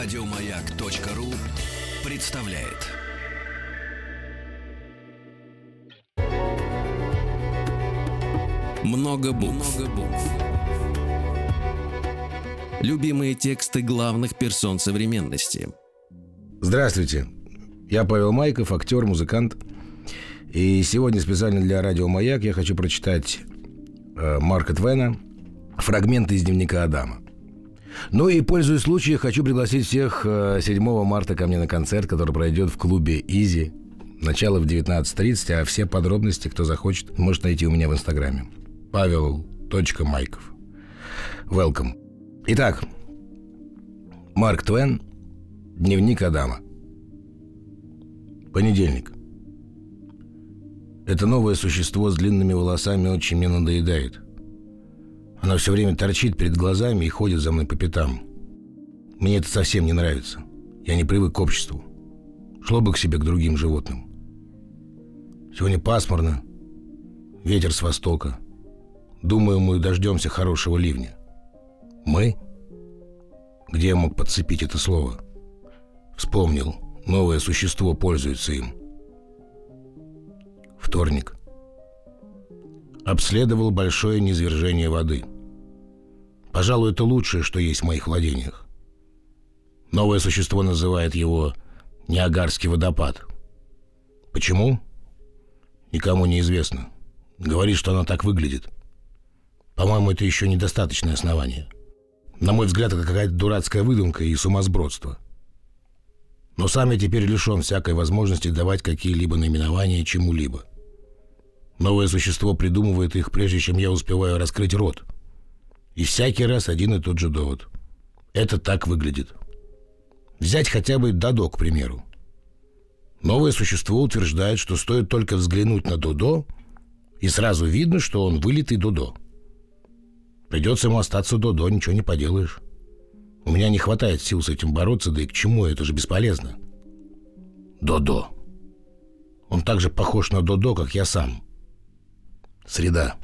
Радиомаяк.ру представляет. Много букв. Любимые тексты главных персон современности. Здравствуйте. Я Павел Майков, актер, музыкант. И сегодня специально для радио «Маяк» я хочу прочитать э, Марка Твена фрагменты из дневника Адама. Ну и, пользуясь случаем, хочу пригласить всех 7 э, марта ко мне на концерт, который пройдет в клубе «Изи». Начало в 19.30, а все подробности, кто захочет, может найти у меня в Инстаграме. Павел.майков. Welcome. Итак, Марк Твен, дневник Адама. Понедельник. Это новое существо с длинными волосами очень мне надоедает – она все время торчит перед глазами и ходит за мной по пятам. Мне это совсем не нравится. Я не привык к обществу. Шло бы к себе к другим животным. Сегодня пасмурно. Ветер с востока. Думаю, мы дождемся хорошего ливня. Мы? Где я мог подцепить это слово? Вспомнил. Новое существо пользуется им. Вторник обследовал большое низвержение воды. Пожалуй, это лучшее, что есть в моих владениях. Новое существо называет его Ниагарский водопад. Почему? Никому не известно. Говорит, что оно так выглядит. По-моему, это еще недостаточное основание. На мой взгляд, это какая-то дурацкая выдумка и сумасбродство. Но сам я теперь лишен всякой возможности давать какие-либо наименования чему-либо. Новое существо придумывает их, прежде чем я успеваю раскрыть рот. И всякий раз один и тот же довод. Это так выглядит. Взять хотя бы Дадо, к примеру. Новое существо утверждает, что стоит только взглянуть на Додо, и сразу видно, что он вылитый Додо. Придется ему остаться Додо, ничего не поделаешь. У меня не хватает сил с этим бороться, да и к чему, это же бесполезно. Додо. Он так же похож на Додо, как я сам. Среда.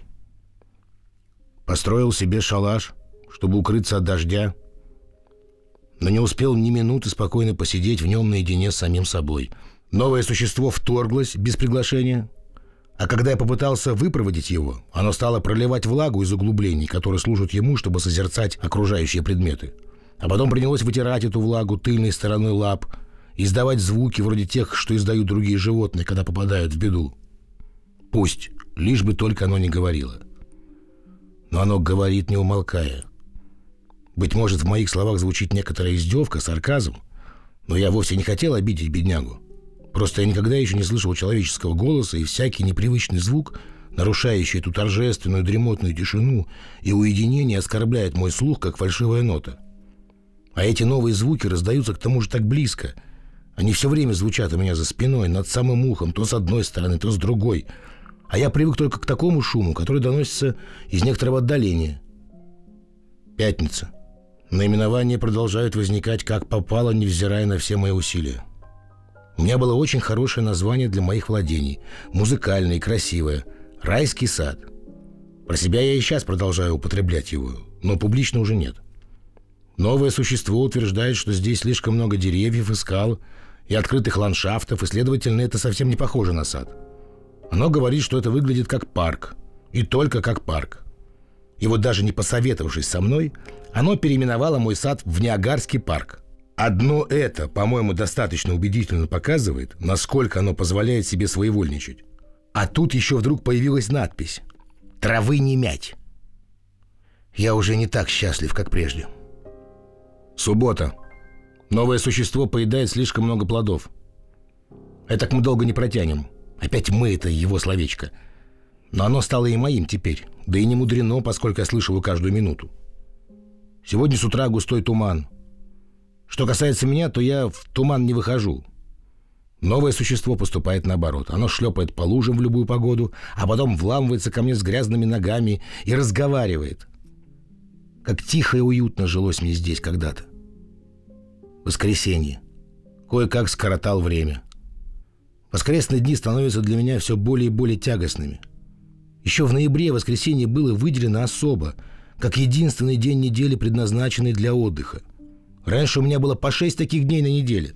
Построил себе шалаш, чтобы укрыться от дождя, но не успел ни минуты спокойно посидеть в нем наедине с самим собой. Новое существо вторглось без приглашения, а когда я попытался выпроводить его, оно стало проливать влагу из углублений, которые служат ему, чтобы созерцать окружающие предметы. А потом принялось вытирать эту влагу тыльной стороной лап, издавать звуки вроде тех, что издают другие животные, когда попадают в беду. Пусть лишь бы только оно не говорило. Но оно говорит, не умолкая. Быть может, в моих словах звучит некоторая издевка, сарказм, но я вовсе не хотел обидеть беднягу. Просто я никогда еще не слышал человеческого голоса, и всякий непривычный звук, нарушающий эту торжественную дремотную тишину и уединение, оскорбляет мой слух, как фальшивая нота. А эти новые звуки раздаются к тому же так близко. Они все время звучат у меня за спиной, над самым ухом, то с одной стороны, то с другой – а я привык только к такому шуму, который доносится из некоторого отдаления. Пятница. Наименования продолжают возникать как попало, невзирая на все мои усилия. У меня было очень хорошее название для моих владений. Музыкальное и красивое. Райский сад. Про себя я и сейчас продолжаю употреблять его, но публично уже нет. Новое существо утверждает, что здесь слишком много деревьев и скал, и открытых ландшафтов, и, следовательно, это совсем не похоже на сад – оно говорит, что это выглядит как парк. И только как парк. И вот даже не посоветовавшись со мной, оно переименовало мой сад в Ниагарский парк. Одно это, по-моему, достаточно убедительно показывает, насколько оно позволяет себе своевольничать. А тут еще вдруг появилась надпись «Травы не мять». Я уже не так счастлив, как прежде. Суббота. Новое существо поедает слишком много плодов. Это мы долго не протянем. Опять «мы» — это его словечко. Но оно стало и моим теперь. Да и не мудрено, поскольку я слышал его каждую минуту. Сегодня с утра густой туман. Что касается меня, то я в туман не выхожу. Новое существо поступает наоборот. Оно шлепает по лужам в любую погоду, а потом вламывается ко мне с грязными ногами и разговаривает. Как тихо и уютно жилось мне здесь когда-то. Воскресенье. Кое-как скоротал время. Воскресные дни становятся для меня все более и более тягостными. Еще в ноябре воскресенье было выделено особо, как единственный день недели, предназначенный для отдыха. Раньше у меня было по шесть таких дней на неделе.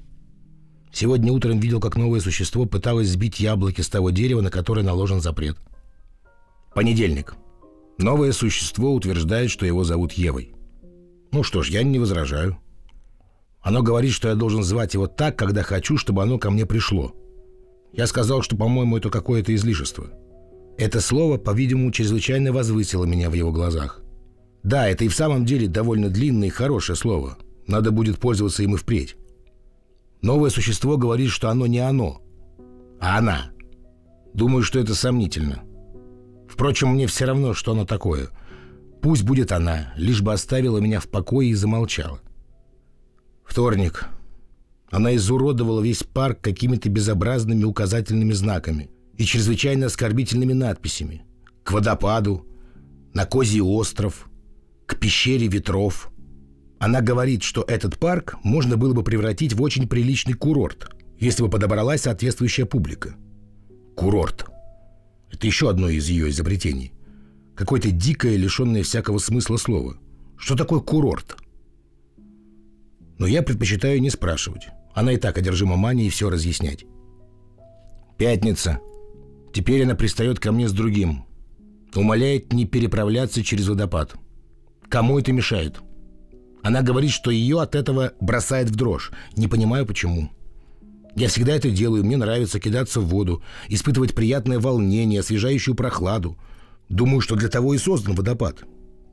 Сегодня утром видел, как новое существо пыталось сбить яблоки с того дерева, на которое наложен запрет. Понедельник. Новое существо утверждает, что его зовут Евой. Ну что ж, я не возражаю. Оно говорит, что я должен звать его так, когда хочу, чтобы оно ко мне пришло. Я сказал, что, по-моему, это какое-то излишество. Это слово, по-видимому, чрезвычайно возвысило меня в его глазах. Да, это и в самом деле довольно длинное и хорошее слово. Надо будет пользоваться им и впредь. Новое существо говорит, что оно не оно, а она. Думаю, что это сомнительно. Впрочем, мне все равно, что оно такое. Пусть будет она, лишь бы оставила меня в покое и замолчала. Вторник. Она изуродовала весь парк какими-то безобразными указательными знаками и чрезвычайно оскорбительными надписями. К водопаду, на Козий остров, к пещере ветров. Она говорит, что этот парк можно было бы превратить в очень приличный курорт, если бы подобралась соответствующая публика. Курорт. Это еще одно из ее изобретений. Какое-то дикое, лишенное всякого смысла слово. Что такое курорт? Но я предпочитаю не спрашивать. Она и так одержима манией все разъяснять. Пятница. Теперь она пристает ко мне с другим. Умоляет не переправляться через водопад. Кому это мешает? Она говорит, что ее от этого бросает в дрожь. Не понимаю, почему. Я всегда это делаю. Мне нравится кидаться в воду, испытывать приятное волнение, освежающую прохладу. Думаю, что для того и создан водопад.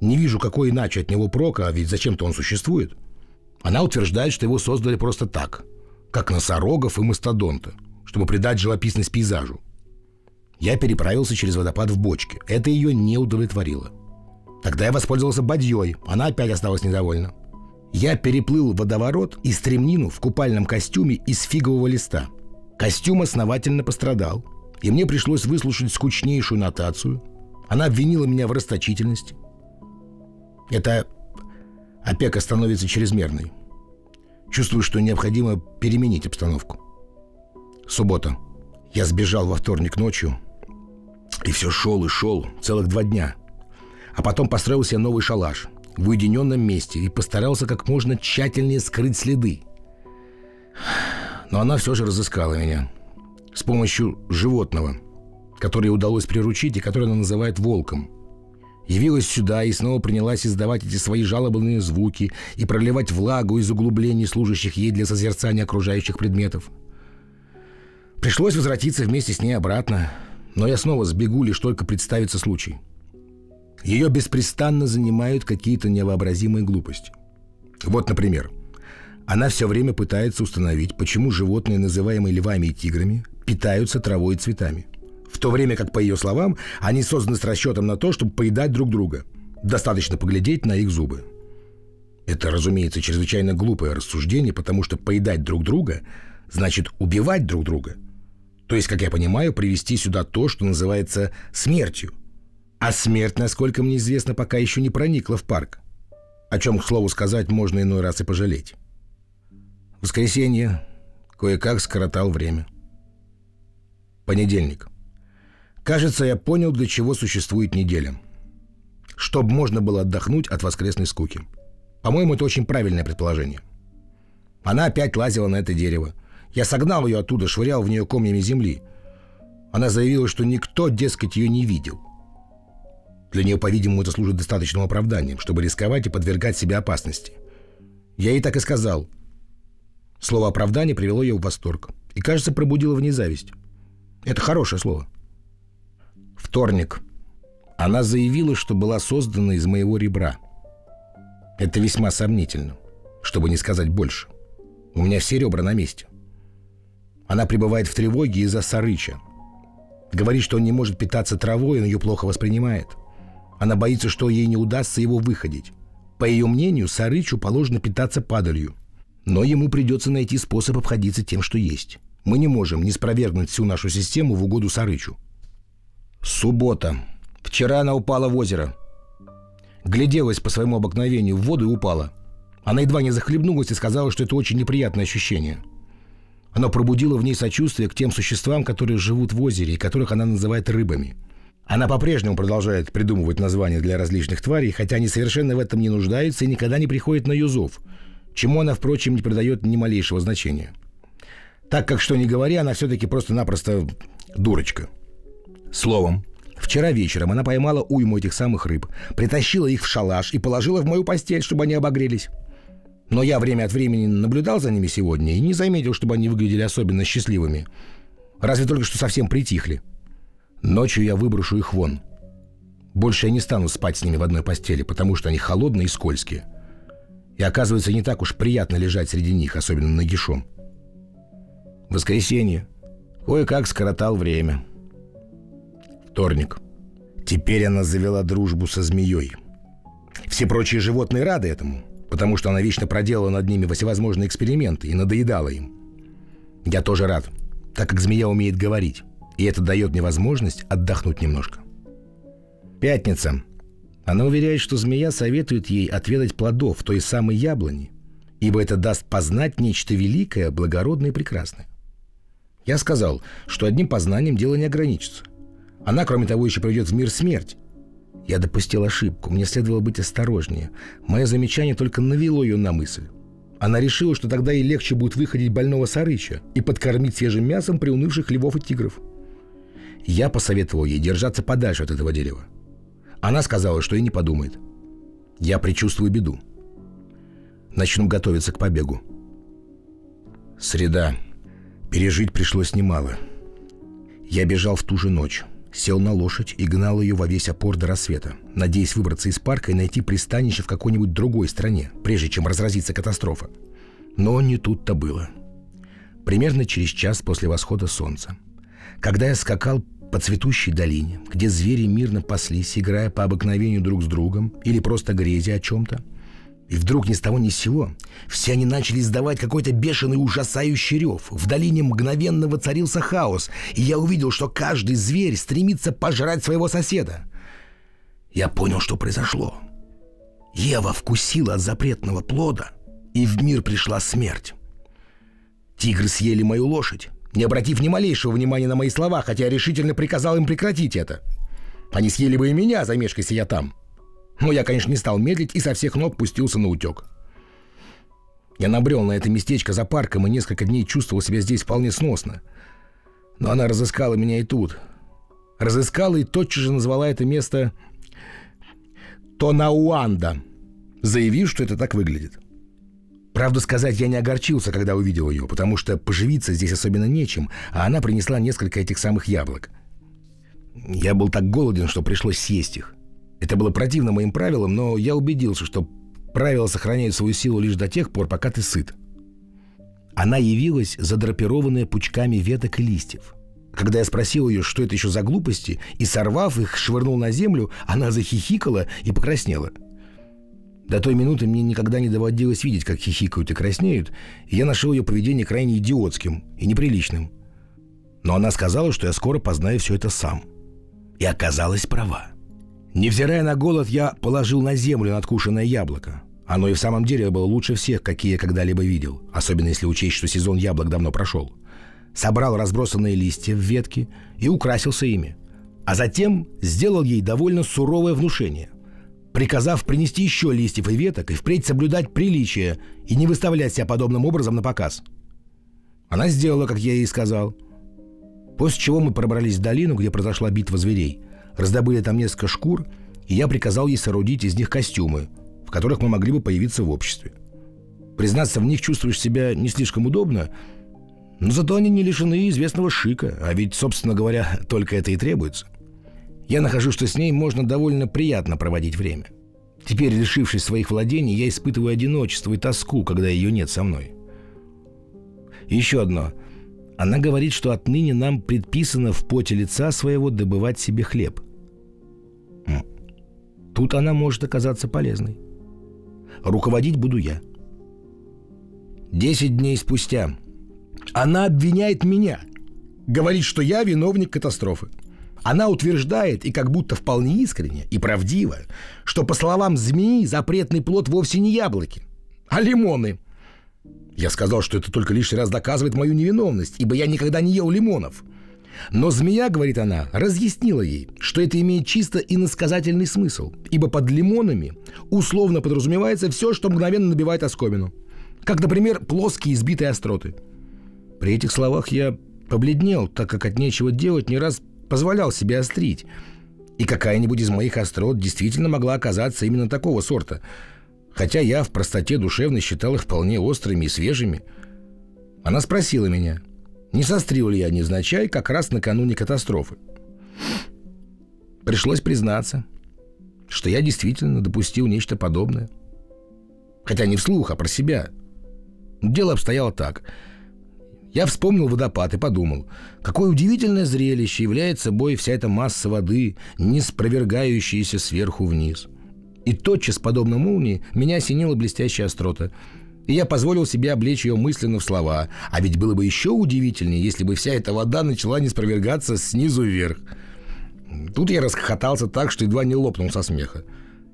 Не вижу, какой иначе от него прока, а ведь зачем-то он существует. Она утверждает, что его создали просто так, как носорогов и мастодонта, чтобы придать живописность пейзажу. Я переправился через водопад в бочке. Это ее не удовлетворило. Тогда я воспользовался бадьей. Она опять осталась недовольна. Я переплыл водоворот и стремнину в купальном костюме из фигового листа. Костюм основательно пострадал, и мне пришлось выслушать скучнейшую нотацию. Она обвинила меня в расточительности. Это опека становится чрезмерной. Чувствую, что необходимо переменить обстановку. Суббота. Я сбежал во вторник ночью. И все шел и шел целых два дня. А потом построил себе новый шалаш в уединенном месте и постарался как можно тщательнее скрыть следы. Но она все же разыскала меня. С помощью животного, которое удалось приручить и которое она называет волком. Явилась сюда и снова принялась издавать эти свои жалобные звуки и проливать влагу из углублений, служащих ей для созерцания окружающих предметов. Пришлось возвратиться вместе с ней обратно, но я снова сбегу, лишь только представится случай. Ее беспрестанно занимают какие-то невообразимые глупости. Вот, например, она все время пытается установить, почему животные, называемые львами и тиграми, питаются травой и цветами. В то время как, по ее словам, они созданы с расчетом на то, чтобы поедать друг друга. Достаточно поглядеть на их зубы. Это, разумеется, чрезвычайно глупое рассуждение, потому что поедать друг друга значит убивать друг друга. То есть, как я понимаю, привести сюда то, что называется смертью. А смерть, насколько мне известно, пока еще не проникла в парк. О чем, к слову сказать, можно иной раз и пожалеть. Воскресенье. Кое-как скоротал время. Понедельник. Кажется, я понял, для чего существует неделя. Чтобы можно было отдохнуть от воскресной скуки. По-моему, это очень правильное предположение. Она опять лазила на это дерево – я согнал ее оттуда, швырял в нее комьями земли. Она заявила, что никто, дескать, ее не видел. Для нее, по-видимому, это служит достаточным оправданием, чтобы рисковать и подвергать себе опасности. Я ей так и сказал. Слово «оправдание» привело ее в восторг. И, кажется, пробудило в ней зависть. Это хорошее слово. Вторник. Она заявила, что была создана из моего ребра. Это весьма сомнительно, чтобы не сказать больше. У меня все ребра на месте. Она пребывает в тревоге из-за Сарыча. Говорит, что он не может питаться травой, он ее плохо воспринимает. Она боится, что ей не удастся его выходить. По ее мнению, Сарычу положено питаться падалью. Но ему придется найти способ обходиться тем, что есть. Мы не можем не спровергнуть всю нашу систему в угоду Сарычу. Суббота. Вчера она упала в озеро. Гляделась по своему обыкновению в воду и упала. Она едва не захлебнулась и сказала, что это очень неприятное ощущение – оно пробудило в ней сочувствие к тем существам, которые живут в озере и которых она называет рыбами. Она по-прежнему продолжает придумывать названия для различных тварей, хотя они совершенно в этом не нуждаются и никогда не приходят на ее зов. чему она, впрочем, не придает ни малейшего значения. Так как, что ни говоря, она все-таки просто-напросто дурочка. Словом, вчера вечером она поймала уйму этих самых рыб, притащила их в шалаш и положила в мою постель, чтобы они обогрелись. Но я время от времени наблюдал за ними сегодня и не заметил, чтобы они выглядели особенно счастливыми. Разве только что совсем притихли. Ночью я выброшу их вон. Больше я не стану спать с ними в одной постели, потому что они холодные и скользкие. И оказывается, не так уж приятно лежать среди них, особенно нагишом. Воскресенье. Кое-как скоротал время. Вторник. Теперь она завела дружбу со змеей. Все прочие животные рады этому, потому что она вечно проделала над ними всевозможные эксперименты и надоедала им. Я тоже рад, так как змея умеет говорить, и это дает мне возможность отдохнуть немножко. Пятница. Она уверяет, что змея советует ей отведать плодов той самой яблони, ибо это даст познать нечто великое, благородное и прекрасное. Я сказал, что одним познанием дело не ограничится. Она, кроме того, еще приведет в мир смерть. Я допустил ошибку, мне следовало быть осторожнее. Мое замечание только навело ее на мысль. Она решила, что тогда ей легче будет выходить больного сарыча и подкормить свежим мясом приунывших львов и тигров. Я посоветовал ей держаться подальше от этого дерева. Она сказала, что и не подумает. Я предчувствую беду. Начну готовиться к побегу. Среда. Пережить пришлось немало. Я бежал в ту же ночь, сел на лошадь и гнал ее во весь опор до рассвета, надеясь выбраться из парка и найти пристанище в какой-нибудь другой стране, прежде чем разразится катастрофа. Но не тут-то было. Примерно через час после восхода солнца, когда я скакал по цветущей долине, где звери мирно паслись, играя по обыкновению друг с другом или просто грезя о чем-то. И вдруг ни с того ни с сего все они начали издавать какой-то бешеный ужасающий рев. В долине мгновенно воцарился хаос, и я увидел, что каждый зверь стремится пожрать своего соседа. Я понял, что произошло. Ева вкусила от запретного плода, и в мир пришла смерть. Тигры съели мою лошадь, не обратив ни малейшего внимания на мои слова, хотя я решительно приказал им прекратить это. Они съели бы и меня, замешкайся я там. Но я, конечно, не стал медлить и со всех ног пустился на утек. Я набрел на это местечко за парком и несколько дней чувствовал себя здесь вполне сносно. Но она разыскала меня и тут. Разыскала и тотчас же назвала это место Тонауанда, заявив, что это так выглядит. Правду сказать, я не огорчился, когда увидел ее, потому что поживиться здесь особенно нечем, а она принесла несколько этих самых яблок. Я был так голоден, что пришлось съесть их. Это было противно моим правилам, но я убедился, что правила сохраняют свою силу лишь до тех пор, пока ты сыт. Она явилась задрапированная пучками веток и листьев. Когда я спросил ее, что это еще за глупости, и сорвав их, швырнул на землю, она захихикала и покраснела – до той минуты мне никогда не доводилось видеть, как хихикают и краснеют, и я нашел ее поведение крайне идиотским и неприличным. Но она сказала, что я скоро познаю все это сам. И оказалась права. Невзирая на голод, я положил на землю надкушенное яблоко. Оно и в самом деле было лучше всех, какие я когда-либо видел, особенно если учесть, что сезон яблок давно прошел. Собрал разбросанные листья в ветки и украсился ими. А затем сделал ей довольно суровое внушение приказав принести еще листьев и веток и впредь соблюдать приличие и не выставлять себя подобным образом на показ. Она сделала, как я ей сказал. После чего мы пробрались в долину, где произошла битва зверей, раздобыли там несколько шкур, и я приказал ей соорудить из них костюмы, в которых мы могли бы появиться в обществе. Признаться, в них чувствуешь себя не слишком удобно, но зато они не лишены известного шика, а ведь, собственно говоря, только это и требуется. Я нахожу, что с ней можно довольно приятно проводить время. Теперь, лишившись своих владений, я испытываю одиночество и тоску, когда ее нет со мной. Еще одно. Она говорит, что отныне нам предписано в поте лица своего добывать себе хлеб. Тут она может оказаться полезной. Руководить буду я. Десять дней спустя она обвиняет меня. Говорит, что я виновник катастрофы. Она утверждает, и как будто вполне искренне и правдиво, что, по словам змеи, запретный плод вовсе не яблоки, а лимоны. Я сказал, что это только лишний раз доказывает мою невиновность, ибо я никогда не ел лимонов. Но змея, говорит она, разъяснила ей, что это имеет чисто иносказательный смысл, ибо под лимонами условно подразумевается все, что мгновенно набивает оскомину. Как, например, плоские избитые остроты. При этих словах я побледнел, так как от нечего делать не раз позволял себе острить. И какая-нибудь из моих острот действительно могла оказаться именно такого сорта, хотя я в простоте душевной считал их вполне острыми и свежими. Она спросила меня, не сострил ли я невзначай как раз накануне катастрофы. Пришлось признаться, что я действительно допустил нечто подобное. Хотя не вслух, а про себя. Дело обстояло так – я вспомнил водопад и подумал, какое удивительное зрелище является собой вся эта масса воды, не спровергающаяся сверху вниз. И тотчас, подобно молнии, меня осенила блестящая острота. И я позволил себе облечь ее мысленно в слова. А ведь было бы еще удивительнее, если бы вся эта вода начала не спровергаться снизу вверх. Тут я расхохотался так, что едва не лопнул со смеха.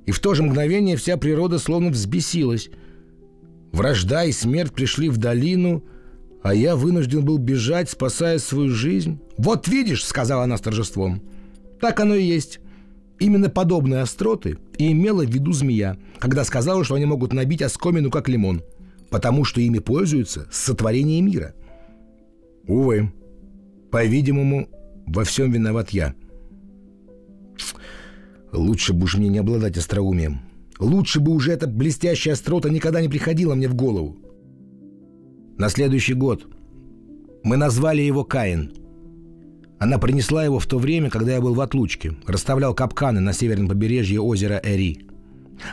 И в то же мгновение вся природа словно взбесилась. Вражда и смерть пришли в долину — а я вынужден был бежать, спасая свою жизнь. «Вот видишь», — сказала она с торжеством, — «так оно и есть». Именно подобные остроты и имела в виду змея, когда сказала, что они могут набить оскомину, как лимон, потому что ими пользуются сотворение мира. Увы, по-видимому, во всем виноват я. Лучше бы уж мне не обладать остроумием. Лучше бы уже эта блестящая острота никогда не приходила мне в голову. На следующий год мы назвали его Каин. Она принесла его в то время, когда я был в отлучке, расставлял капканы на северном побережье озера Эри.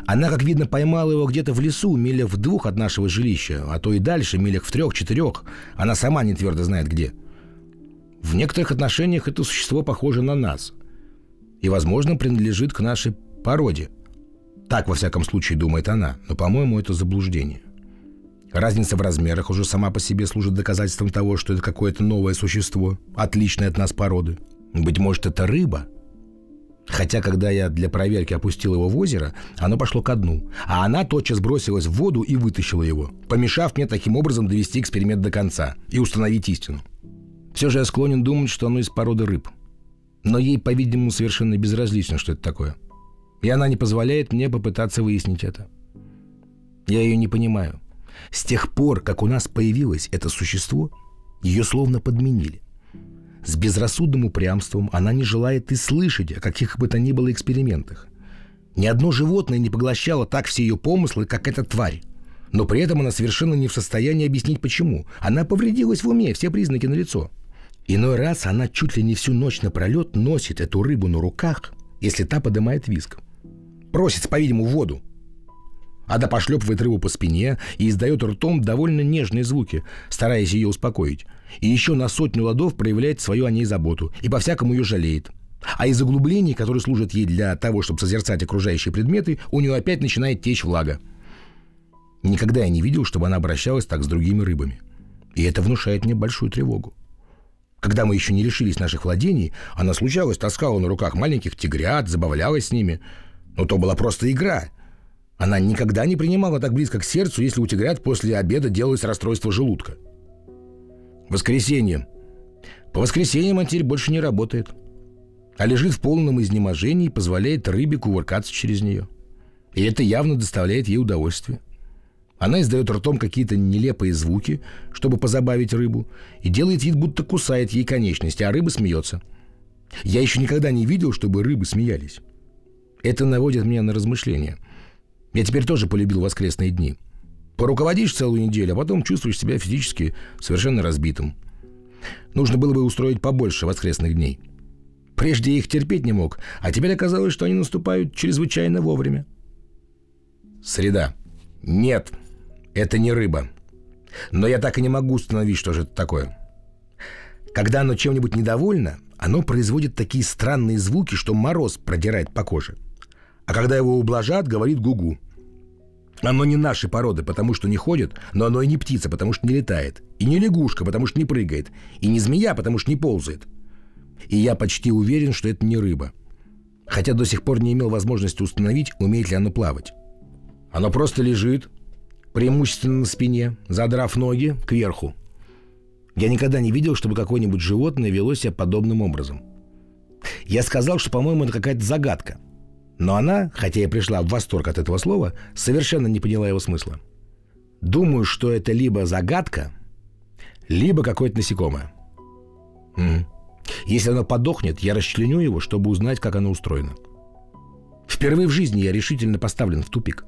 Она, как видно, поймала его где-то в лесу, милях в двух от нашего жилища, а то и дальше, милях в трех-четырех. Она сама не твердо знает где. В некоторых отношениях это существо похоже на нас. И, возможно, принадлежит к нашей породе. Так, во всяком случае, думает она. Но, по-моему, это заблуждение. Разница в размерах уже сама по себе служит доказательством того, что это какое-то новое существо, отличное от нас породы. Быть может, это рыба? Хотя, когда я для проверки опустил его в озеро, оно пошло ко дну, а она тотчас бросилась в воду и вытащила его, помешав мне таким образом довести эксперимент до конца и установить истину. Все же я склонен думать, что оно из породы рыб. Но ей, по-видимому, совершенно безразлично, что это такое. И она не позволяет мне попытаться выяснить это. Я ее не понимаю – с тех пор, как у нас появилось это существо, ее словно подменили. С безрассудным упрямством она не желает и слышать о каких бы то ни было экспериментах. Ни одно животное не поглощало так все ее помыслы, как эта тварь. Но при этом она совершенно не в состоянии объяснить почему. Она повредилась в уме, все признаки налицо. Иной раз она чуть ли не всю ночь напролет носит эту рыбу на руках, если та поднимает виск. Просит, по-видимому, воду. Ада пошлепывает рыбу по спине и издает ртом довольно нежные звуки, стараясь ее успокоить. И еще на сотню ладов проявляет свою о ней заботу и по-всякому ее жалеет. А из углублений, которые служат ей для того, чтобы созерцать окружающие предметы, у нее опять начинает течь влага. Никогда я не видел, чтобы она обращалась так с другими рыбами. И это внушает мне большую тревогу. Когда мы еще не лишились наших владений, она случалось таскала на руках маленьких тигрят, забавлялась с ними. Но то была просто игра, она никогда не принимала так близко к сердцу, если у тигрят после обеда делалось расстройство желудка. Воскресенье. По воскресеньям он больше не работает. А лежит в полном изнеможении и позволяет рыбе кувыркаться через нее. И это явно доставляет ей удовольствие. Она издает ртом какие-то нелепые звуки, чтобы позабавить рыбу, и делает вид, будто кусает ей конечности, а рыба смеется. Я еще никогда не видел, чтобы рыбы смеялись. Это наводит меня на размышления – я теперь тоже полюбил воскресные дни. Поруководишь целую неделю, а потом чувствуешь себя физически совершенно разбитым. Нужно было бы устроить побольше воскресных дней. Прежде я их терпеть не мог, а теперь оказалось, что они наступают чрезвычайно вовремя. Среда. Нет, это не рыба. Но я так и не могу установить, что же это такое. Когда оно чем-нибудь недовольно, оно производит такие странные звуки, что мороз продирает по коже – а когда его ублажат, говорит гугу. Оно не нашей породы, потому что не ходит, но оно и не птица, потому что не летает. И не лягушка, потому что не прыгает. И не змея, потому что не ползает. И я почти уверен, что это не рыба. Хотя до сих пор не имел возможности установить, умеет ли оно плавать. Оно просто лежит, преимущественно на спине, задрав ноги кверху. Я никогда не видел, чтобы какое-нибудь животное вело себя подобным образом. Я сказал, что, по-моему, это какая-то загадка – но она, хотя и пришла в восторг от этого слова, совершенно не поняла его смысла. Думаю, что это либо загадка, либо какое-то насекомое. Мгм. Если оно подохнет, я расчленю его, чтобы узнать, как оно устроено. Впервые в жизни я решительно поставлен в тупик.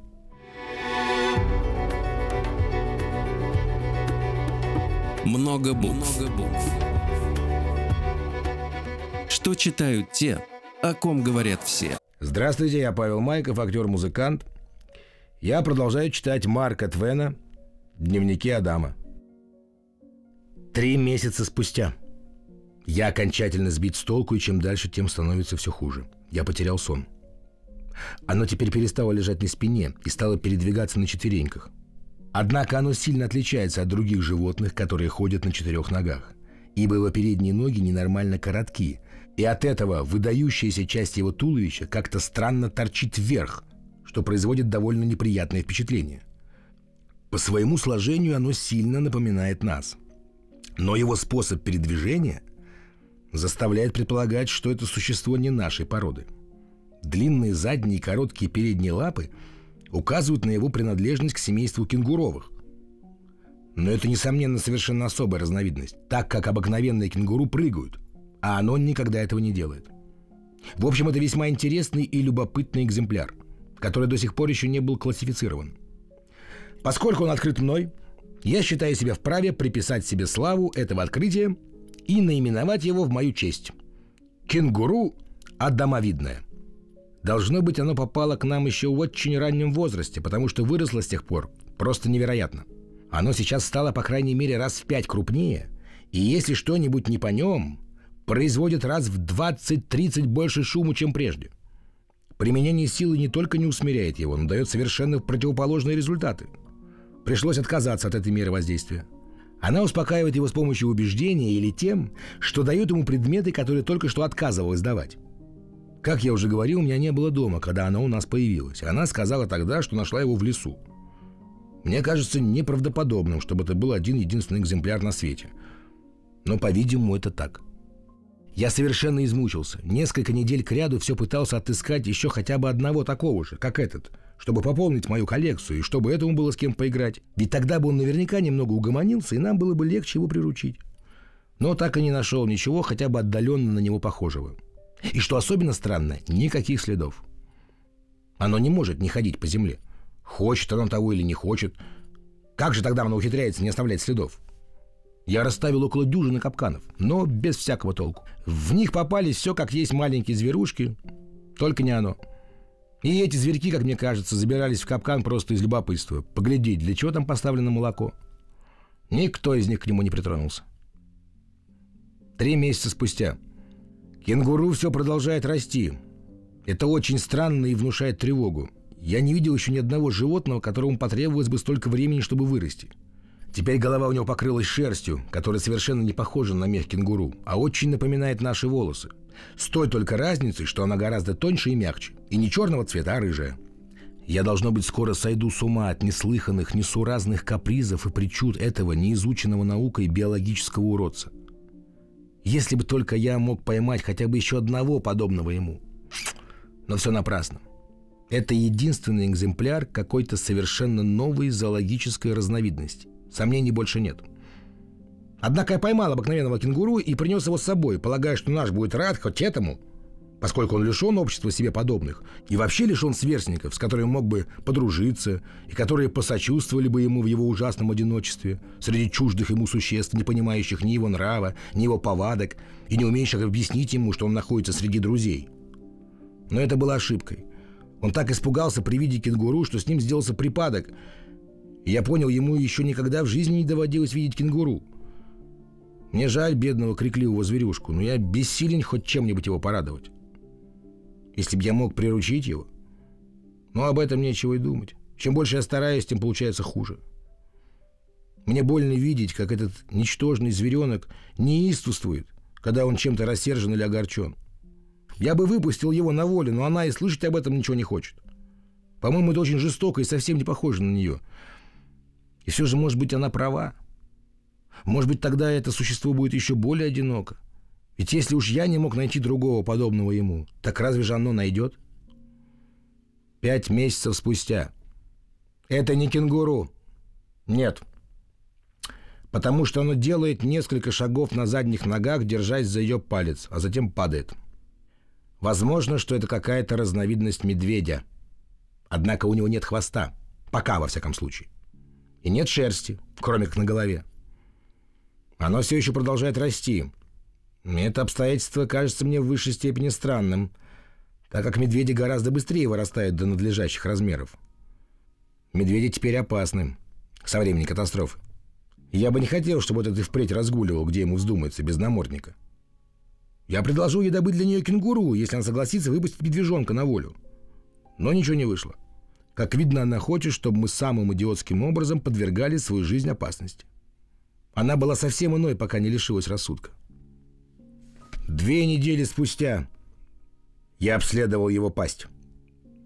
Много букв. Много букв. Что читают те, о ком говорят все? Здравствуйте, я Павел Майков, актер-музыкант. Я продолжаю читать Марка Твена «Дневники Адама». Три месяца спустя. Я окончательно сбит с толку, и чем дальше, тем становится все хуже. Я потерял сон. Оно теперь перестало лежать на спине и стало передвигаться на четвереньках. Однако оно сильно отличается от других животных, которые ходят на четырех ногах, ибо его передние ноги ненормально коротки, и от этого выдающаяся часть его туловища как-то странно торчит вверх, что производит довольно неприятное впечатление. По своему сложению оно сильно напоминает нас. Но его способ передвижения заставляет предполагать, что это существо не нашей породы. Длинные задние и короткие передние лапы указывают на его принадлежность к семейству кенгуровых. Но это, несомненно, совершенно особая разновидность, так как обыкновенные кенгуру прыгают, а оно никогда этого не делает. В общем, это весьма интересный и любопытный экземпляр, который до сих пор еще не был классифицирован. Поскольку он открыт мной, я считаю себя вправе приписать себе славу этого открытия и наименовать его в мою честь. Кенгуру Адамовидное. Должно быть, оно попало к нам еще в очень раннем возрасте, потому что выросло с тех пор просто невероятно. Оно сейчас стало, по крайней мере, раз в пять крупнее, и если что-нибудь не по нем, производит раз в 20-30 больше шуму, чем прежде. Применение силы не только не усмиряет его, но дает совершенно противоположные результаты. Пришлось отказаться от этой меры воздействия. Она успокаивает его с помощью убеждения или тем, что дает ему предметы, которые только что отказывалась давать. Как я уже говорил, у меня не было дома, когда она у нас появилась. Она сказала тогда, что нашла его в лесу. Мне кажется неправдоподобным, чтобы это был один единственный экземпляр на свете. Но, по-видимому, это так. Я совершенно измучился. Несколько недель кряду все пытался отыскать еще хотя бы одного такого же, как этот, чтобы пополнить мою коллекцию и чтобы этому было с кем поиграть. Ведь тогда бы он наверняка немного угомонился, и нам было бы легче его приручить. Но так и не нашел ничего хотя бы отдаленно на него похожего. И что особенно странно, никаких следов. Оно не может не ходить по земле. Хочет оно того или не хочет. Как же тогда оно ухитряется не оставлять следов? Я расставил около дюжины капканов, но без всякого толку. В них попались все как есть маленькие зверушки, только не оно. И эти зверьки, как мне кажется, забирались в капкан просто из любопытства. Поглядеть, для чего там поставлено молоко. Никто из них к нему не притронулся. Три месяца спустя – Кенгуру все продолжает расти. Это очень странно и внушает тревогу. Я не видел еще ни одного животного, которому потребовалось бы столько времени, чтобы вырасти. Теперь голова у него покрылась шерстью, которая совершенно не похожа на мех кенгуру, а очень напоминает наши волосы. С той только разницей, что она гораздо тоньше и мягче. И не черного цвета, а рыжая. Я, должно быть, скоро сойду с ума от неслыханных, несуразных капризов и причуд этого неизученного наукой биологического уродца. Если бы только я мог поймать хотя бы еще одного подобного ему. Но все напрасно. Это единственный экземпляр какой-то совершенно новой зоологической разновидности. Сомнений больше нет. Однако я поймал обыкновенного кенгуру и принес его с собой, полагая, что наш будет рад хоть этому – поскольку он лишен общества себе подобных и вообще лишен сверстников, с которыми мог бы подружиться и которые посочувствовали бы ему в его ужасном одиночестве среди чуждых ему существ, не понимающих ни его нрава, ни его повадок и не умеющих объяснить ему, что он находится среди друзей. Но это была ошибкой. Он так испугался при виде кенгуру, что с ним сделался припадок. Я понял, ему еще никогда в жизни не доводилось видеть кенгуру. Мне жаль бедного крикливого зверюшку, но я бессилен хоть чем-нибудь его порадовать если бы я мог приручить его. Но об этом нечего и думать. Чем больше я стараюсь, тем получается хуже. Мне больно видеть, как этот ничтожный зверенок неистовствует, когда он чем-то рассержен или огорчен. Я бы выпустил его на волю, но она и слышать об этом ничего не хочет. По-моему, это очень жестоко и совсем не похоже на нее. И все же, может быть, она права. Может быть, тогда это существо будет еще более одиноко. Ведь если уж я не мог найти другого подобного ему, так разве же оно найдет? Пять месяцев спустя. Это не кенгуру. Нет. Потому что оно делает несколько шагов на задних ногах, держась за ее палец, а затем падает. Возможно, что это какая-то разновидность медведя. Однако у него нет хвоста. Пока, во всяком случае. И нет шерсти, кроме как на голове. Оно все еще продолжает расти. Это обстоятельство кажется мне в высшей степени странным, так как медведи гораздо быстрее вырастают до надлежащих размеров. Медведи теперь опасны со времени катастрофы. Я бы не хотел, чтобы этот и впредь разгуливал, где ему вздумается, без намордника. Я предложил ей добыть для нее кенгуру, если она согласится выпустить медвежонка на волю. Но ничего не вышло. Как видно, она хочет, чтобы мы самым идиотским образом подвергали свою жизнь опасности. Она была совсем иной, пока не лишилась рассудка. Две недели спустя я обследовал его пасть.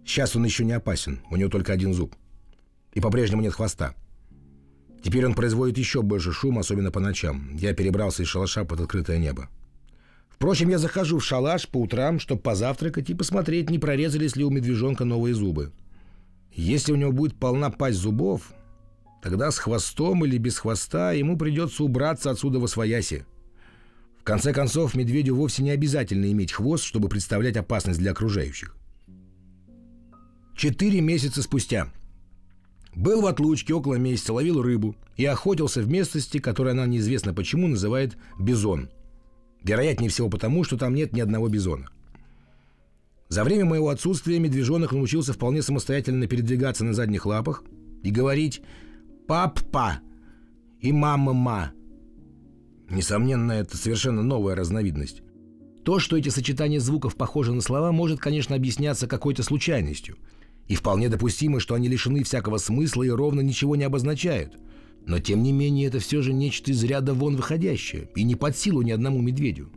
Сейчас он еще не опасен, у него только один зуб. И по-прежнему нет хвоста. Теперь он производит еще больше шума, особенно по ночам. Я перебрался из шалаша под открытое небо. Впрочем, я захожу в шалаш по утрам, чтобы позавтракать и посмотреть, не прорезались ли у медвежонка новые зубы. Если у него будет полна пасть зубов, тогда с хвостом или без хвоста ему придется убраться отсюда во свояси. В конце концов, медведю вовсе не обязательно иметь хвост, чтобы представлять опасность для окружающих. Четыре месяца спустя – был в отлучке около месяца, ловил рыбу и охотился в местности, которую она неизвестно почему называет Бизон. Вероятнее всего потому, что там нет ни одного бизона. За время моего отсутствия медвежонок научился вполне самостоятельно передвигаться на задних лапах и говорить «пап-па» и «мама-ма». Несомненно, это совершенно новая разновидность. То, что эти сочетания звуков похожи на слова, может, конечно, объясняться какой-то случайностью – и вполне допустимо, что они лишены всякого смысла и ровно ничего не обозначают. Но тем не менее это все же нечто из ряда вон выходящее и не под силу ни одному медведю.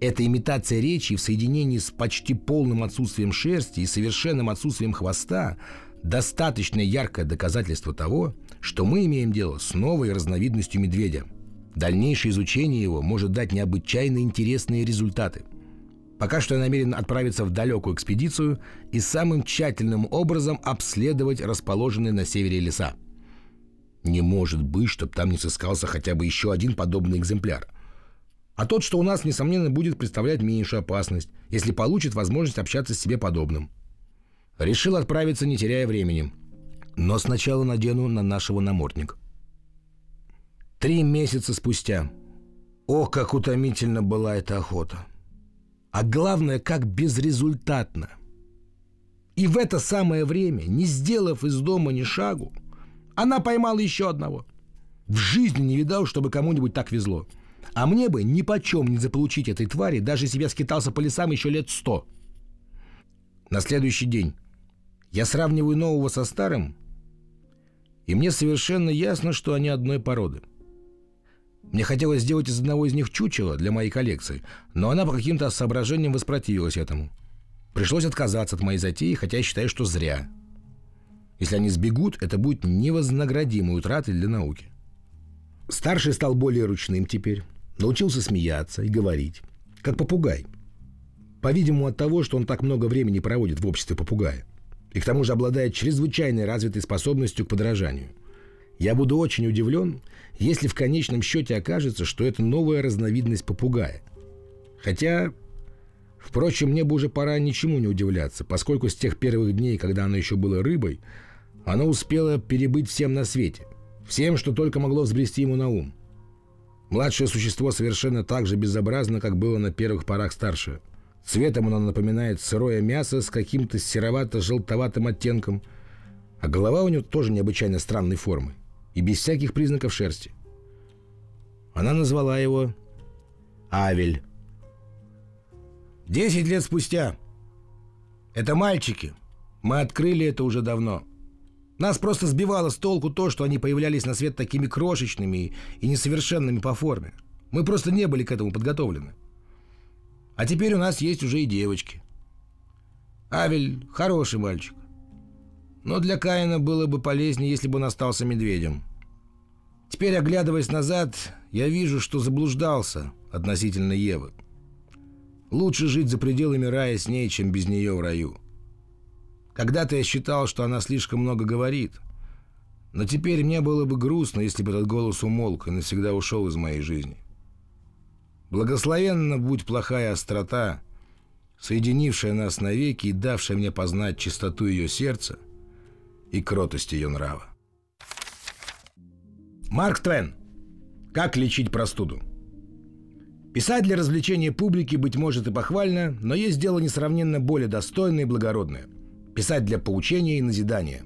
Эта имитация речи в соединении с почти полным отсутствием шерсти и совершенным отсутствием хвоста достаточно яркое доказательство того, что мы имеем дело с новой разновидностью медведя. Дальнейшее изучение его может дать необычайно интересные результаты – Пока что я намерен отправиться в далекую экспедицию и самым тщательным образом обследовать расположенные на севере леса. Не может быть, чтобы там не сыскался хотя бы еще один подобный экземпляр. А тот, что у нас, несомненно, будет представлять меньшую опасность, если получит возможность общаться с себе подобным. Решил отправиться, не теряя времени. Но сначала надену на нашего намордник. Три месяца спустя. Ох, как утомительно была эта охота а главное, как безрезультатно. И в это самое время, не сделав из дома ни шагу, она поймала еще одного. В жизни не видал, чтобы кому-нибудь так везло. А мне бы ни почем не заполучить этой твари, даже если я скитался по лесам еще лет сто. На следующий день я сравниваю нового со старым, и мне совершенно ясно, что они одной породы – мне хотелось сделать из одного из них чучело для моей коллекции, но она по каким-то соображениям воспротивилась этому. Пришлось отказаться от моей затеи, хотя я считаю, что зря. Если они сбегут, это будет невознаградимой утратой для науки. Старший стал более ручным теперь, научился смеяться и говорить, как попугай. По-видимому, от того, что он так много времени проводит в обществе попугая. И к тому же обладает чрезвычайной развитой способностью к подражанию – я буду очень удивлен, если в конечном счете окажется, что это новая разновидность попугая. Хотя, впрочем, мне бы уже пора ничему не удивляться, поскольку с тех первых дней, когда оно еще было рыбой, оно успело перебыть всем на свете, всем, что только могло взбрести ему на ум. Младшее существо совершенно так же безобразно, как было на первых порах старшее. Цветом оно напоминает сырое мясо с каким-то серовато-желтоватым оттенком, а голова у него тоже необычайно странной формы и без всяких признаков шерсти. Она назвала его Авель. Десять лет спустя. Это мальчики. Мы открыли это уже давно. Нас просто сбивало с толку то, что они появлялись на свет такими крошечными и несовершенными по форме. Мы просто не были к этому подготовлены. А теперь у нас есть уже и девочки. Авель хороший мальчик. Но для Каина было бы полезнее, если бы он остался медведем. Теперь, оглядываясь назад, я вижу, что заблуждался относительно Евы. Лучше жить за пределами рая с ней, чем без нее в раю. Когда-то я считал, что она слишком много говорит. Но теперь мне было бы грустно, если бы этот голос умолк и навсегда ушел из моей жизни. Благословенна будь плохая острота, соединившая нас навеки и давшая мне познать чистоту ее сердца и кротость ее нрава. Марк Твен. Как лечить простуду? Писать для развлечения публики, быть может, и похвально, но есть дело несравненно более достойное и благородное. Писать для поучения и назидания,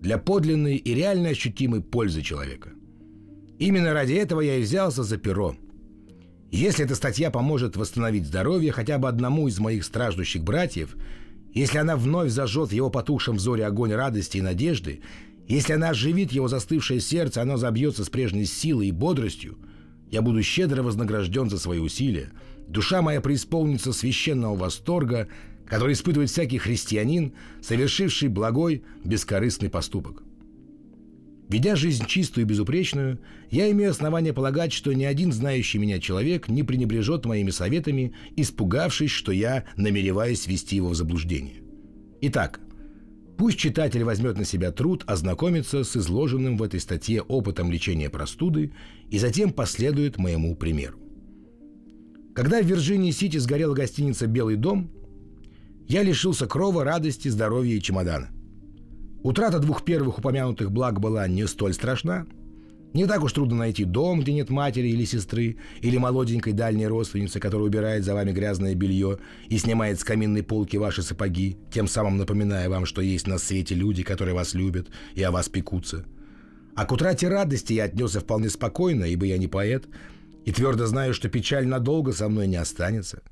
для подлинной и реально ощутимой пользы человека. Именно ради этого я и взялся за перо. Если эта статья поможет восстановить здоровье хотя бы одному из моих страждущих братьев, если она вновь зажжет в его потухшем взоре огонь радости и надежды, если она оживит его застывшее сердце, оно забьется с прежней силой и бодростью, я буду щедро вознагражден за свои усилия. Душа моя преисполнится священного восторга, который испытывает всякий христианин, совершивший благой, бескорыстный поступок. Ведя жизнь чистую и безупречную, я имею основание полагать, что ни один знающий меня человек не пренебрежет моими советами, испугавшись, что я намереваюсь ввести его в заблуждение. Итак, Пусть читатель возьмет на себя труд ознакомиться с изложенным в этой статье опытом лечения простуды и затем последует моему примеру. Когда в Вирджинии-Сити сгорела гостиница «Белый дом», я лишился крова, радости, здоровья и чемодана. Утрата двух первых упомянутых благ была не столь страшна – не так уж трудно найти дом, где нет матери или сестры, или молоденькой дальней родственницы, которая убирает за вами грязное белье и снимает с каминной полки ваши сапоги, тем самым напоминая вам, что есть на свете люди, которые вас любят и о вас пекутся. А к утрате радости я отнесся вполне спокойно, ибо я не поэт, и твердо знаю, что печаль надолго со мной не останется.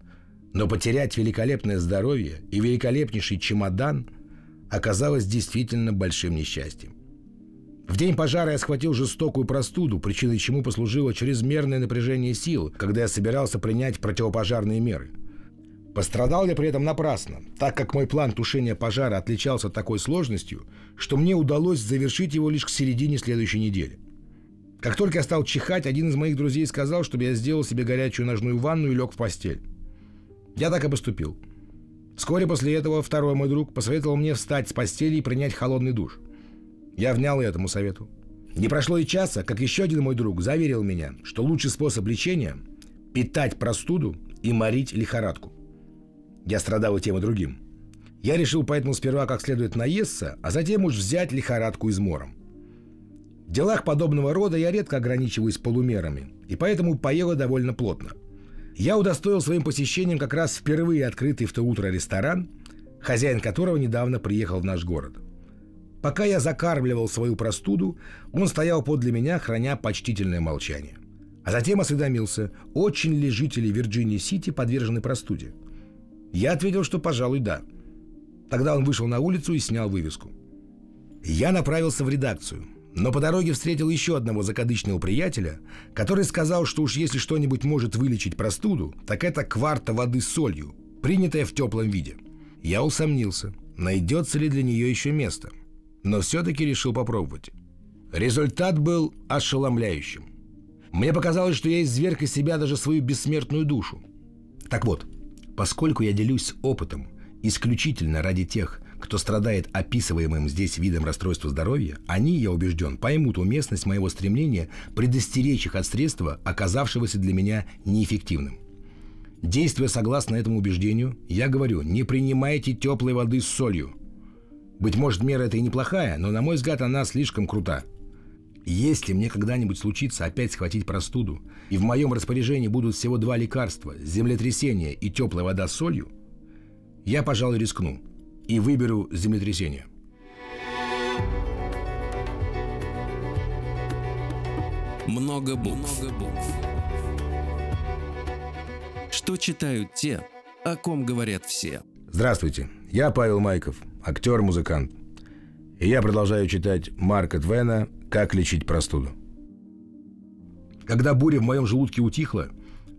Но потерять великолепное здоровье и великолепнейший чемодан оказалось действительно большим несчастьем. В день пожара я схватил жестокую простуду, причиной чему послужило чрезмерное напряжение сил, когда я собирался принять противопожарные меры. Пострадал я при этом напрасно, так как мой план тушения пожара отличался такой сложностью, что мне удалось завершить его лишь к середине следующей недели. Как только я стал чихать, один из моих друзей сказал, чтобы я сделал себе горячую ножную ванну и лег в постель. Я так и поступил. Вскоре после этого второй мой друг посоветовал мне встать с постели и принять холодный душ – я внял этому совету. Не прошло и часа, как еще один мой друг заверил меня, что лучший способ лечения – питать простуду и морить лихорадку. Я страдал и тем, и другим. Я решил поэтому сперва как следует наесться, а затем уж взять лихорадку измором. В делах подобного рода я редко ограничиваюсь полумерами, и поэтому поела довольно плотно. Я удостоил своим посещением как раз впервые открытый в то утро ресторан, хозяин которого недавно приехал в наш город – Пока я закармливал свою простуду, он стоял подле меня, храня почтительное молчание. А затем осведомился, очень ли жители Вирджинии-Сити подвержены простуде. Я ответил, что, пожалуй, да. Тогда он вышел на улицу и снял вывеску. Я направился в редакцию, но по дороге встретил еще одного закадычного приятеля, который сказал, что уж если что-нибудь может вылечить простуду, так это кварта воды с солью, принятая в теплом виде. Я усомнился, найдется ли для нее еще место – но все-таки решил попробовать. Результат был ошеломляющим. Мне показалось, что я изверг из себя даже свою бессмертную душу. Так вот, поскольку я делюсь опытом исключительно ради тех, кто страдает описываемым здесь видом расстройства здоровья, они, я убежден, поймут уместность моего стремления предостеречь их от средства, оказавшегося для меня неэффективным. Действуя согласно этому убеждению, я говорю, не принимайте теплой воды с солью – быть может, мера эта и неплохая, но, на мой взгляд, она слишком крута. Если мне когда-нибудь случится опять схватить простуду, и в моем распоряжении будут всего два лекарства – землетрясение и теплая вода с солью, я, пожалуй, рискну и выберу землетрясение. Много букв. Много букв. Что читают те, о ком говорят все. Здравствуйте, я Павел Майков – актер-музыкант. И я продолжаю читать Марка Твена «Как лечить простуду». Когда буря в моем желудке утихла,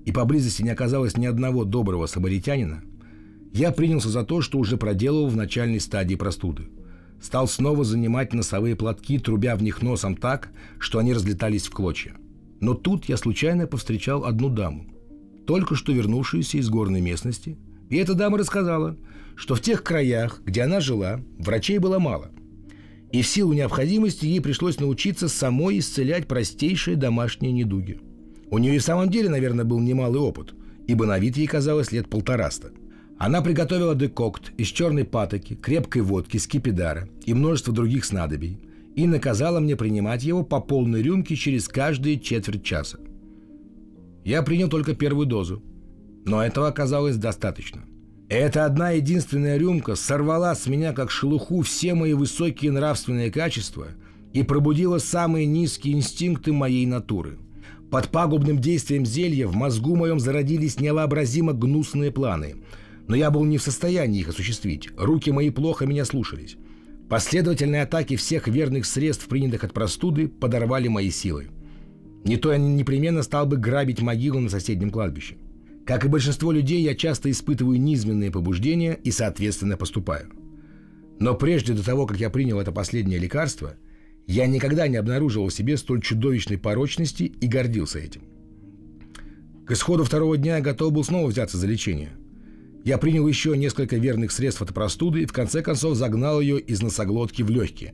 и поблизости не оказалось ни одного доброго самаритянина, я принялся за то, что уже проделывал в начальной стадии простуды. Стал снова занимать носовые платки, трубя в них носом так, что они разлетались в клочья. Но тут я случайно повстречал одну даму, только что вернувшуюся из горной местности, и эта дама рассказала – что в тех краях, где она жила, врачей было мало. И в силу необходимости ей пришлось научиться самой исцелять простейшие домашние недуги. У нее и в самом деле, наверное, был немалый опыт, ибо на вид ей казалось лет полтораста. Она приготовила декокт из черной патоки, крепкой водки, скипидара и множество других снадобий и наказала мне принимать его по полной рюмке через каждые четверть часа. Я принял только первую дозу, но этого оказалось достаточно. Эта одна единственная рюмка сорвала с меня как шелуху все мои высокие нравственные качества и пробудила самые низкие инстинкты моей натуры. Под пагубным действием зелья в мозгу моем зародились невообразимо гнусные планы, но я был не в состоянии их осуществить. Руки мои плохо меня слушались. Последовательные атаки всех верных средств, принятых от простуды, подорвали мои силы. Не то я непременно стал бы грабить могилу на соседнем кладбище. Как и большинство людей, я часто испытываю низменные побуждения и, соответственно, поступаю. Но прежде до того, как я принял это последнее лекарство, я никогда не обнаруживал в себе столь чудовищной порочности и гордился этим. К исходу второго дня я готов был снова взяться за лечение. Я принял еще несколько верных средств от простуды и в конце концов загнал ее из носоглотки в легкие.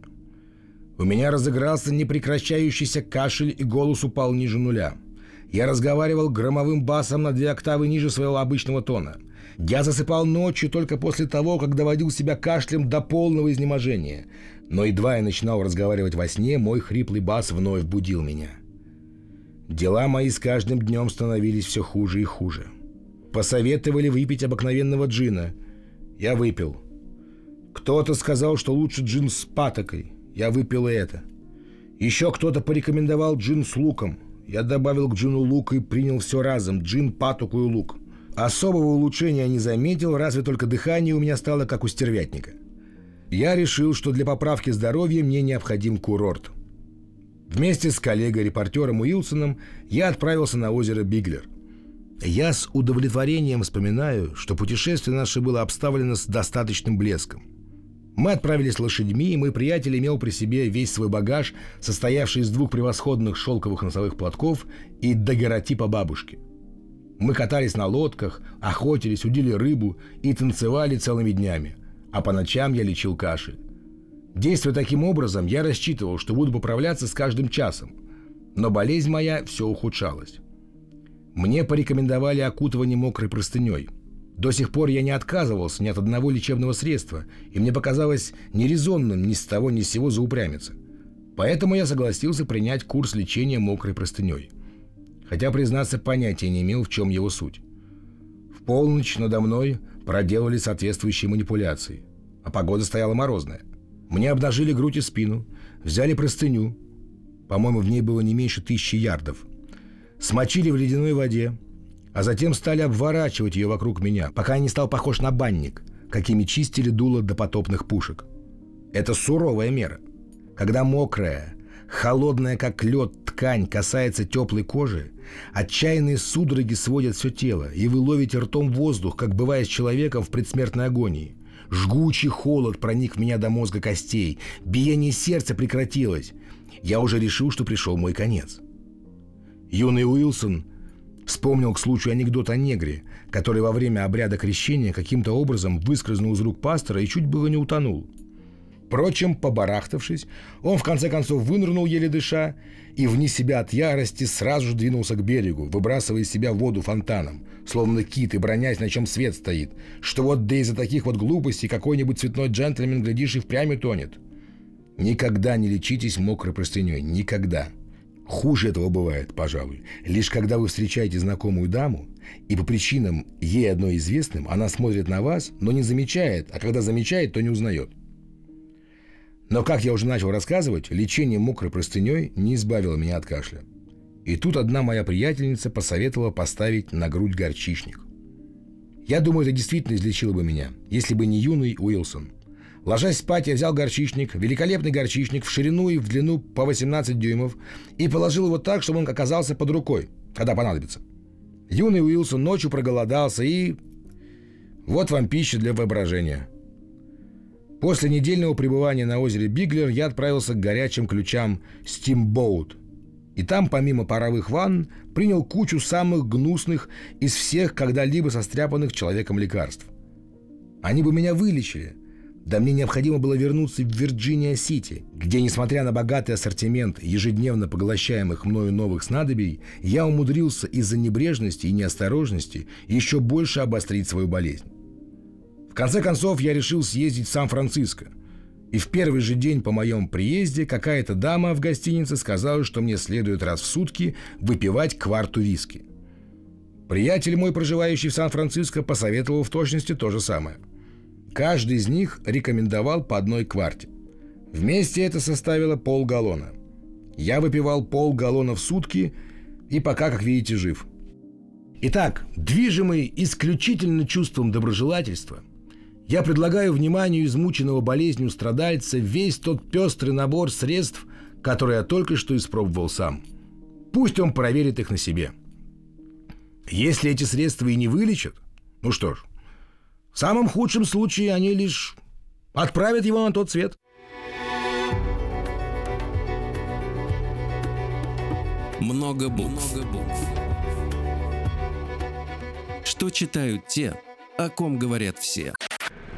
У меня разыгрался непрекращающийся кашель и голос упал ниже нуля – я разговаривал громовым басом на две октавы ниже своего обычного тона. Я засыпал ночью только после того, как доводил себя кашлем до полного изнеможения. Но едва я начинал разговаривать во сне, мой хриплый бас вновь будил меня. Дела мои с каждым днем становились все хуже и хуже. Посоветовали выпить обыкновенного джина. Я выпил. Кто-то сказал, что лучше джин с патокой. Я выпил и это. Еще кто-то порекомендовал джин с луком – я добавил к джину лук и принял все разом. Джин, патоку и лук. Особого улучшения не заметил, разве только дыхание у меня стало как у стервятника. Я решил, что для поправки здоровья мне необходим курорт. Вместе с коллегой-репортером Уилсоном я отправился на озеро Биглер. Я с удовлетворением вспоминаю, что путешествие наше было обставлено с достаточным блеском – мы отправились лошадьми, и мой приятель имел при себе весь свой багаж, состоявший из двух превосходных шелковых носовых платков и дагеротипа бабушки. Мы катались на лодках, охотились, удили рыбу и танцевали целыми днями, а по ночам я лечил кашель. Действуя таким образом, я рассчитывал, что буду поправляться с каждым часом, но болезнь моя все ухудшалась. Мне порекомендовали окутывание мокрой простыней – до сих пор я не отказывался ни от одного лечебного средства, и мне показалось нерезонным ни с того ни с сего заупрямиться. Поэтому я согласился принять курс лечения мокрой простыней. Хотя, признаться, понятия не имел, в чем его суть. В полночь надо мной проделали соответствующие манипуляции, а погода стояла морозная. Мне обнажили грудь и спину, взяли простыню, по-моему, в ней было не меньше тысячи ярдов, смочили в ледяной воде, а затем стали обворачивать ее вокруг меня, пока я не стал похож на банник, какими чистили дуло до потопных пушек. Это суровая мера. Когда мокрая, холодная как лед ткань касается теплой кожи, отчаянные судороги сводят все тело, и вы ловите ртом воздух, как бывая с человеком в предсмертной агонии. Жгучий холод проник в меня до мозга костей, биение сердца прекратилось. Я уже решил, что пришел мой конец. Юный Уилсон – Вспомнил к случаю анекдот о негре, который во время обряда крещения каким-то образом выскользнул из рук пастора и чуть было не утонул. Впрочем, побарахтавшись, он в конце концов вынырнул, еле дыша, и вне себя от ярости сразу же двинулся к берегу, выбрасывая из себя воду фонтаном, словно кит и бронясь, на чем свет стоит, что вот да из-за таких вот глупостей какой-нибудь цветной джентльмен, глядишь, и впрямь тонет. Никогда не лечитесь мокрой простыней, никогда. Хуже этого бывает, пожалуй, лишь когда вы встречаете знакомую даму, и по причинам ей одной известным она смотрит на вас, но не замечает, а когда замечает, то не узнает. Но, как я уже начал рассказывать, лечение мокрой простыней не избавило меня от кашля. И тут одна моя приятельница посоветовала поставить на грудь горчичник. Я думаю, это действительно излечило бы меня, если бы не юный Уилсон – Ложась спать, я взял горчичник, великолепный горчичник, в ширину и в длину по 18 дюймов, и положил его так, чтобы он оказался под рукой, когда понадобится. Юный Уилсон ночью проголодался и... Вот вам пища для воображения. После недельного пребывания на озере Биглер я отправился к горячим ключам Steamboat. И там, помимо паровых ванн, принял кучу самых гнусных из всех когда-либо состряпанных человеком лекарств. Они бы меня вылечили – Да мне необходимо было вернуться в Вирджиния-Сити, где, несмотря на богатый ассортимент ежедневно поглощаемых мною новых снадобий, я умудрился из-за небрежности и неосторожности еще больше обострить свою болезнь. В конце концов, я решил съездить в Сан-Франциско. И в первый же день по моем приезде какая-то дама в гостинице сказала, что мне следует раз в сутки выпивать кварту виски. Приятель мой, проживающий в Сан-Франциско, посоветовал в точности то же самое – Каждый из них рекомендовал по одной кварте. Вместе это составило полгаллона. Я выпивал полгаллона в сутки и пока, как видите, жив. Итак, движимый исключительно чувством доброжелательства, я предлагаю вниманию измученного болезнью страдальца весь тот пестрый набор средств, который я только что испробовал сам. Пусть он проверит их на себе. Если эти средства и не вылечат, ну что ж, в самом худшем случае они лишь отправят его на тот свет. Много букв. Много букв. Что читают те, о ком говорят все.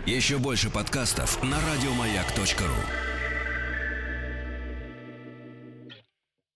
Еще больше подкастов на радиомаяк.ру